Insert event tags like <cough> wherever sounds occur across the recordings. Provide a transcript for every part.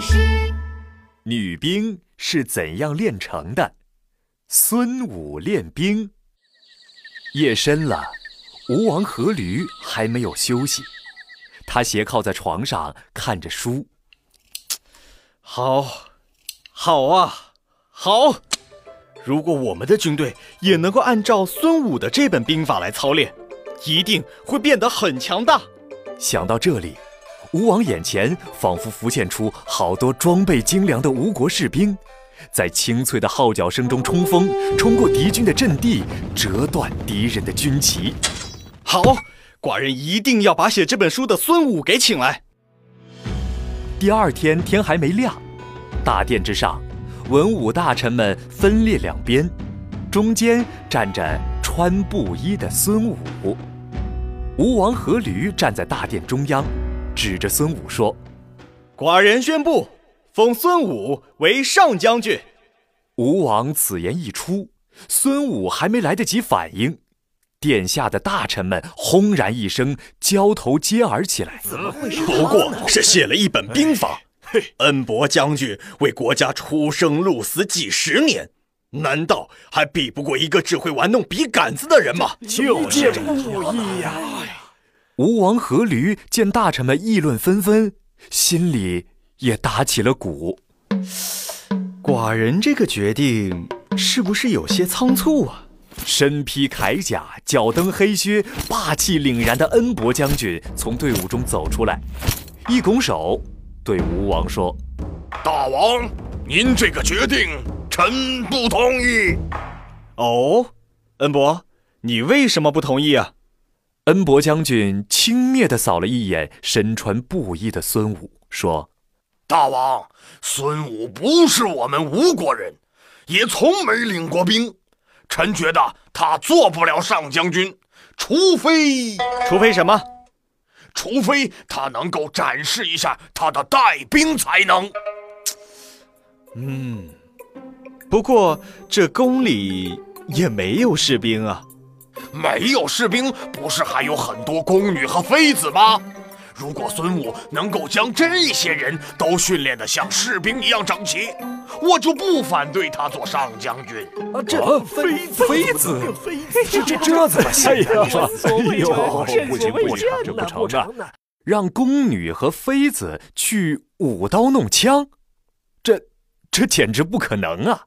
师。女兵是怎样炼成的？孙武练兵。夜深了，吴王阖闾还没有休息，他斜靠在床上看着书。好，好啊，好！如果我们的军队也能够按照孙武的这本兵法来操练，一定会变得很强大。想到这里，吴王眼前仿佛浮现出好多装备精良的吴国士兵，在清脆的号角声中冲锋，冲过敌军的阵地，折断敌人的军旗。好，寡人一定要把写这本书的孙武给请来。第二天天还没亮，大殿之上，文武大臣们分列两边，中间站着穿布衣的孙武。吴王阖闾站在大殿中央，指着孙武说：“寡人宣布，封孙武为上将军。”吴王此言一出，孙武还没来得及反应，殿下的大臣们轰然一声，交头接耳起来。怎么回事？不过是写了一本兵法。恩伯将军为国家出生入死几十年。难道还比不过一个只会玩弄笔杆子的人吗？就是不易呀！吴王阖闾见大臣们议论纷纷，心里也打起了鼓。寡人这个决定是不是有些仓促啊？身披铠甲、脚蹬黑靴、霸气凛然的恩伯将军从队伍中走出来，一拱手，对吴王说：“大王，您这个决定。”臣不同意。哦，恩伯，你为什么不同意啊？恩伯将军轻蔑地扫了一眼身穿布衣的孙武，说：“大王，孙武不是我们吴国人，也从没领过兵。臣觉得他做不了上将军，除非……除非什么？除非他能够展示一下他的带兵才能。”嗯。不过这宫里也没有士兵啊，没有士兵，不是还有很多宫女和妃子吗？如果孙武能够将这些人都训练得像士兵一样整齐，我就不反对他做上将军。啊，这妃妃子，这这这怎么行呀？你说，哎呦，不行不成，这不成的，让宫女和妃子去舞刀弄枪，这这简直不可能啊！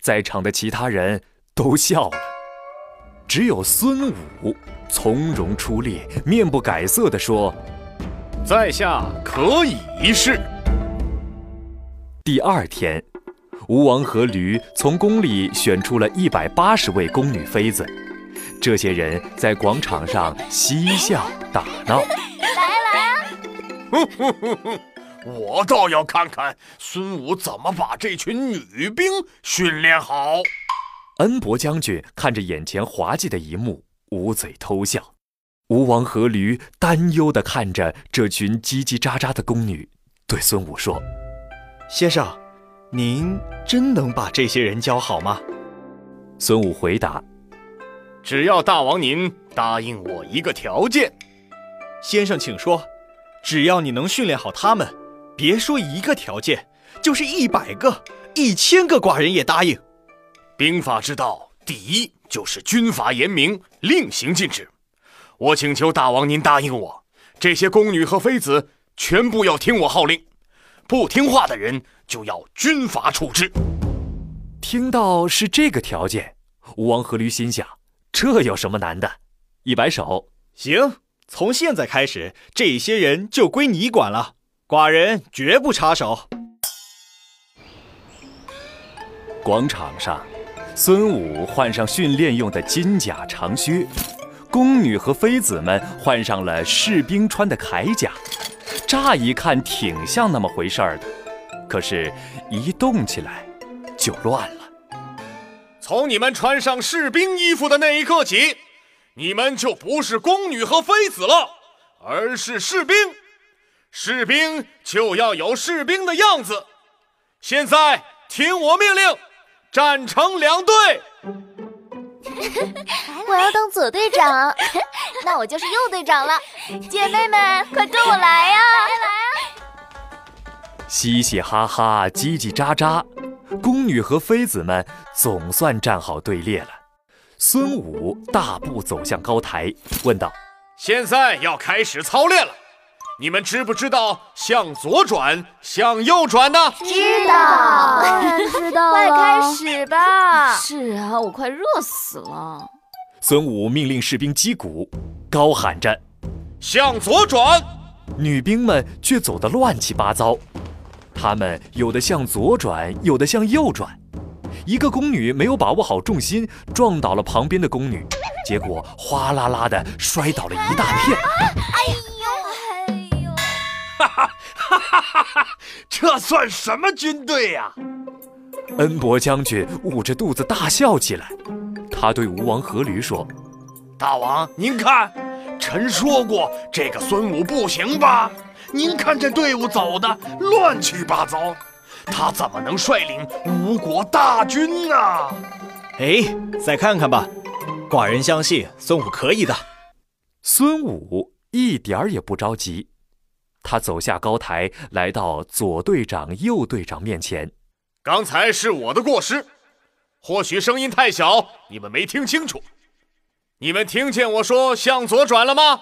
在场的其他人都笑了，只有孙武从容出列，面不改色地说：“在下可以一试。”第二天，吴王阖闾从宫里选出了一百八十位宫女妃子，这些人在广场上嬉笑打闹。来来啊。<laughs> 我倒要看看孙武怎么把这群女兵训练好。恩伯将军看着眼前滑稽的一幕，捂嘴偷笑。吴王阖闾担忧地看着这群叽叽喳喳的宫女，对孙武说：“先生，您真能把这些人教好吗？”孙武回答：“只要大王您答应我一个条件。”先生，请说。只要你能训练好他们。别说一个条件，就是一百个、一千个，寡人也答应。兵法之道，第一就是军法严明，令行禁止。我请求大王您答应我，这些宫女和妃子全部要听我号令，不听话的人就要军法处置。听到是这个条件，吴王阖闾心想：这有什么难的？一摆手，行，从现在开始，这些人就归你管了。寡人绝不插手。广场上，孙武换上训练用的金甲长靴，宫女和妃子们换上了士兵穿的铠甲。乍一看挺像那么回事儿的，可是，一动起来就乱了。从你们穿上士兵衣服的那一刻起，你们就不是宫女和妃子了，而是士兵。士兵就要有士兵的样子。现在听我命令，站成两队。<laughs> 我要当左队长，<laughs> 那我就是右队长了。姐妹们，快跟我来呀！来呀！嘻嘻哈哈，叽叽喳喳，宫女和妃子们总算站好队列了。孙武大步走向高台，问道：“现在要开始操练了，你们知不知道向左转、向右转呢？”“知道，知道 <laughs> 快开始吧！”“是啊，我快热死了。”孙武命令士兵击鼓，高喊着：“向左转！”女兵们却走得乱七八糟，她们有的向左转，有的向右转。一个宫女没有把握好重心，撞倒了旁边的宫女，结果哗啦啦的摔倒了一大片。哎呦，哎呦！哈哈哈哈哈！这算什么军队呀？恩伯将军捂着肚子大笑起来。他对吴王阖闾说：“大王，您看，臣说过这个孙武不行吧？您看这队伍走的乱七八糟。”他怎么能率领吴国大军呢？哎，再看看吧，寡人相信孙武可以的。孙武一点儿也不着急，他走下高台，来到左队长、右队长面前。刚才是我的过失，或许声音太小，你们没听清楚。你们听见我说向左转了吗？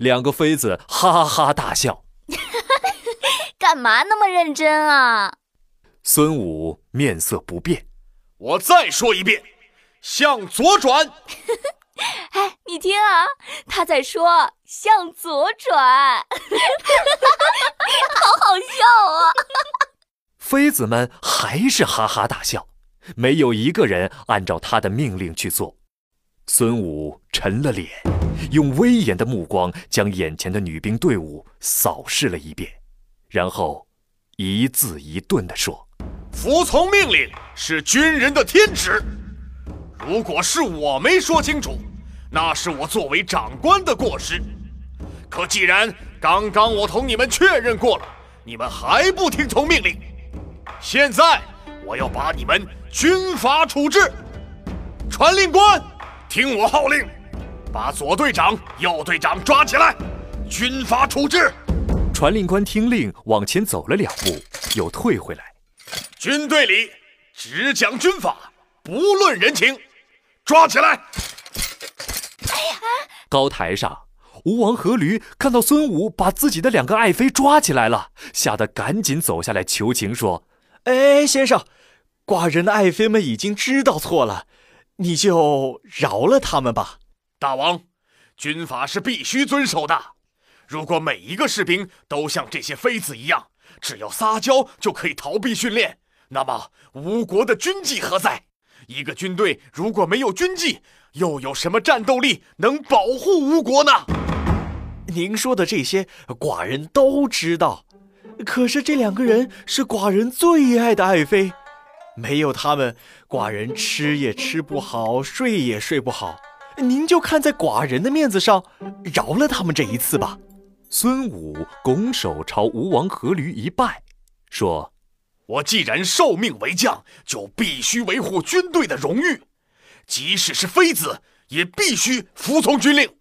两个妃子哈哈大笑。<laughs> 干嘛那么认真啊？孙武面色不变。我再说一遍，向左转。<laughs> <laughs> 哎，你听啊，他在说向左转，<laughs> 好好笑啊！<laughs> 妃子们还是哈哈大笑，没有一个人按照他的命令去做。孙武沉了脸，用威严的目光将眼前的女兵队伍扫视了一遍。然后，一字一顿地说：“服从命令是军人的天职。如果是我没说清楚，那是我作为长官的过失。可既然刚刚我同你们确认过了，你们还不听从命令，现在我要把你们军法处置。传令官，听我号令，把左队长、右队长抓起来，军法处置。”传令官听令，往前走了两步，又退回来。军队里只讲军法，不论人情，抓起来！哎呀！高台上，吴王阖闾看到孙武把自己的两个爱妃抓起来了，吓得赶紧走下来求情说：“哎，先生，寡人的爱妃们已经知道错了，你就饶了他们吧。”大王，军法是必须遵守的。如果每一个士兵都像这些妃子一样，只要撒娇就可以逃避训练，那么吴国的军纪何在？一个军队如果没有军纪，又有什么战斗力能保护吴国呢？您说的这些，寡人都知道。可是这两个人是寡人最爱的爱妃，没有他们，寡人吃也吃不好，睡也睡不好。您就看在寡人的面子上，饶了他们这一次吧。孙武拱手朝吴王阖闾一拜，说：“我既然受命为将，就必须维护军队的荣誉，即使是妃子，也必须服从军令。”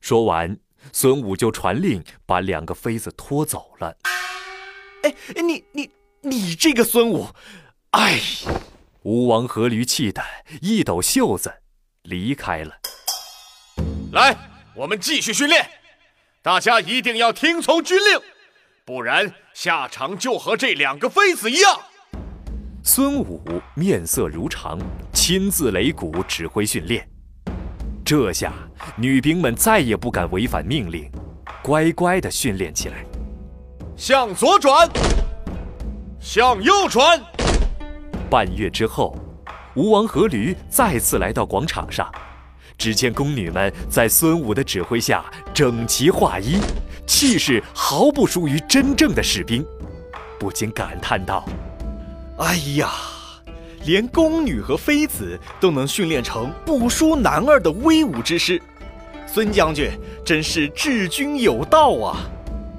说完，孙武就传令把两个妃子拖走了。哎，你你你这个孙武，哎！吴王阖闾气得一抖袖子，离开了。来，我们继续训练。大家一定要听从军令，不然下场就和这两个妃子一样。孙武面色如常，亲自擂鼓指挥训练。这下女兵们再也不敢违反命令，乖乖地训练起来。向左转，向右转。半月之后，吴王阖闾再次来到广场上。只见宫女们在孙武的指挥下整齐划一，气势毫不输于真正的士兵，不禁感叹道：“哎呀，连宫女和妃子都能训练成不输男儿的威武之师，孙将军真是治军有道啊！”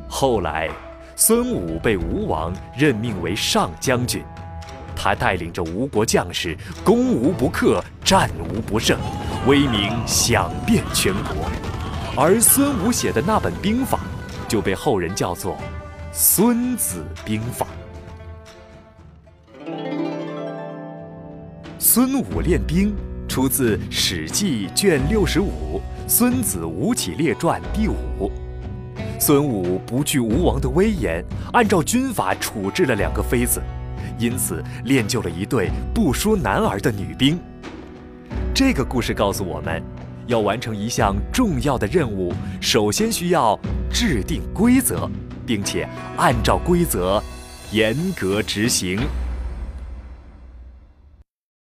后来，孙武被吴王任命为上将军。他带领着吴国将士，攻无不克，战无不胜，威名响遍全国。而孙武写的那本兵法，就被后人叫做《孙子兵法》。孙武练兵出自《史记》卷六十五《孙子吴起列传》第五。孙武不惧吴王的威严，按照军法处置了两个妃子，因此练就了一对不输男儿的女兵。这个故事告诉我们，要完成一项重要的任务，首先需要制定规则，并且按照规则严格执行。